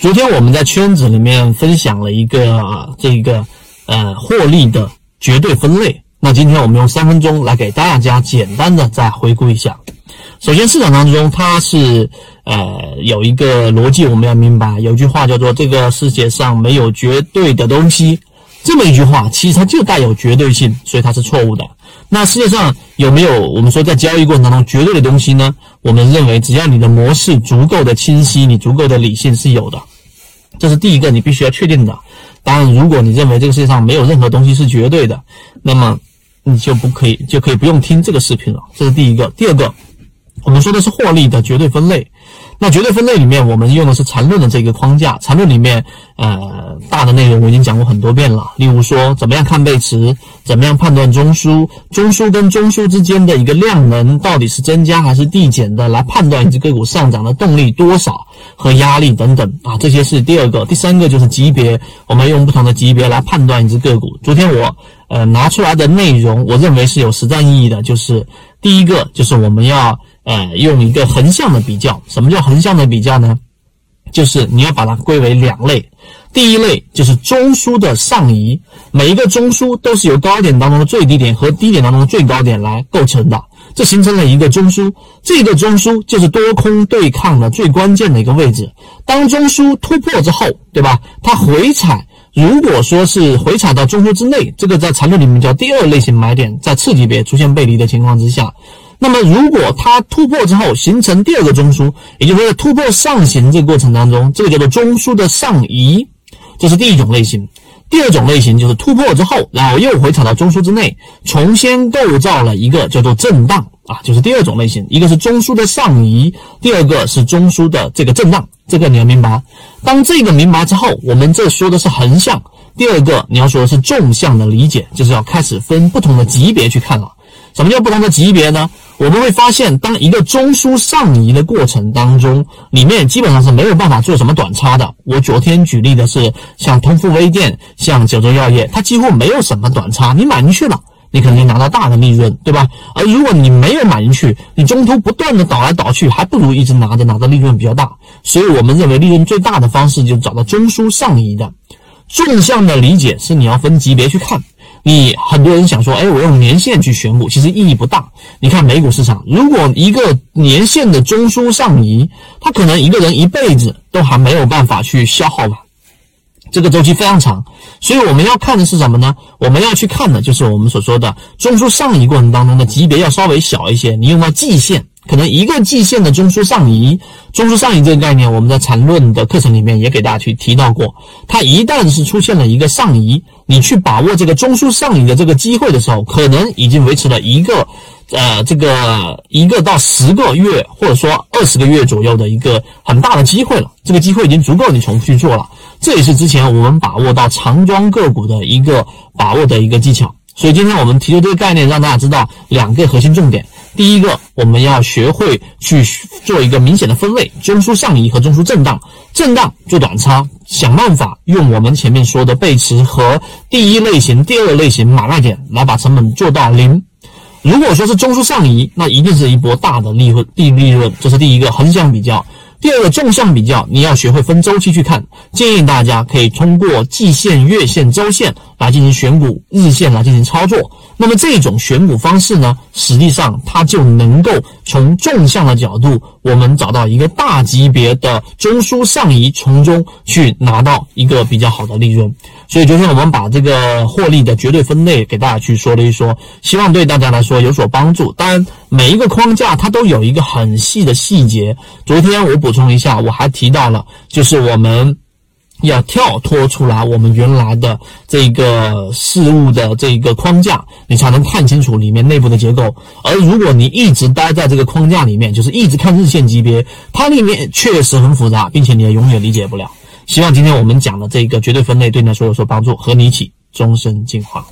昨天我们在圈子里面分享了一个这个呃获利的绝对分类，那今天我们用三分钟来给大家简单的再回顾一下。首先，市场当中它是呃有一个逻辑，我们要明白，有句话叫做“这个世界上没有绝对的东西”，这么一句话其实它就带有绝对性，所以它是错误的。那世界上有没有我们说在交易过程当中绝对的东西呢？我们认为，只要你的模式足够的清晰，你足够的理性是有的。这是第一个你必须要确定的。当然，如果你认为这个世界上没有任何东西是绝对的，那么你就不可以就可以不用听这个视频了。这是第一个。第二个，我们说的是获利的绝对分类。那绝对分类里面，我们用的是缠论的这个框架。缠论里面，呃，大的内容我已经讲过很多遍了。例如说，怎么样看背驰，怎么样判断中枢，中枢跟中枢之间的一个量能到底是增加还是递减的，来判断一只个股上涨的动力多少和压力等等啊，这些是第二个。第三个就是级别，我们用不同的级别来判断一只个股。昨天我呃拿出来的内容，我认为是有实战意义的，就是第一个就是我们要。呃，用一个横向的比较，什么叫横向的比较呢？就是你要把它归为两类，第一类就是中枢的上移，每一个中枢都是由高点当中的最低点和低点当中的最高点来构成的，这形成了一个中枢，这个中枢就是多空对抗的最关键的一个位置。当中枢突破之后，对吧？它回踩，如果说是回踩到中枢之内，这个在缠论里面叫第二类型买点，在次级别出现背离的情况之下。那么，如果它突破之后形成第二个中枢，也就是说突破上行这个过程当中，这个叫做中枢的上移，这是第一种类型。第二种类型就是突破之后，然后又回踩到中枢之内，重新构造了一个叫做震荡啊，就是第二种类型。一个是中枢的上移，第二个是中枢的这个震荡，这个你要明白。当这个明白之后，我们这说的是横向。第二个你要说的是纵向的理解，就是要开始分不同的级别去看了。什么叫不同的级别呢？我们会发现，当一个中枢上移的过程当中，里面基本上是没有办法做什么短差的。我昨天举例的是像通富微电、像九州药业，它几乎没有什么短差。你买进去了，你肯定拿到大的利润，对吧？而如果你没有买进去，你中途不断的倒来倒去，还不如一直拿着，拿的利润比较大。所以我们认为利润最大的方式就是找到中枢上移的。纵向的理解是你要分级别去看。你很多人想说，哎，我用年限去选股，其实意义不大。你看美股市场，如果一个年限的中枢上移，它可能一个人一辈子都还没有办法去消耗完，这个周期非常长。所以我们要看的是什么呢？我们要去看的就是我们所说的中枢上移过程当中的级别要稍微小一些。你用到季线。可能一个季线的中枢上移，中枢上移这个概念，我们在缠论的课程里面也给大家去提到过。它一旦是出现了一个上移，你去把握这个中枢上影的这个机会的时候，可能已经维持了一个，呃，这个一个到十个月，或者说二十个月左右的一个很大的机会了。这个机会已经足够你重复去做了。这也是之前我们把握到长庄个股的一个把握的一个技巧。所以今天我们提出这个概念，让大家知道两个核心重点。第一个，我们要学会去做一个明显的分类：中枢上移和中枢震荡。震荡做短差，想办法用我们前面说的背驰和第一类型、第二类型买卖点来把成本做到零。如果说是中枢上移，那一定是一波大的利润、低利润。这是第一个横向比较。第二个纵向比较，你要学会分周期去看。建议大家可以通过季线、月线、周线来进行选股，日线来进行操作。那么这种选股方式呢，实际上它就能够从纵向的角度，我们找到一个大级别的中枢上移，从中去拿到一个比较好的利润。所以昨天我们把这个获利的绝对分类给大家去说了一说，希望对大家来说有所帮助。当然，每一个框架它都有一个很细的细节。昨天我补充一下，我还提到了，就是我们。要跳脱出来我们原来的这个事物的这个框架，你才能看清楚里面内部的结构。而如果你一直待在这个框架里面，就是一直看日线级别，它里面确实很复杂，并且你也永远理解不了。希望今天我们讲的这个绝对分类对你来说有所帮助，和你一起终身进化。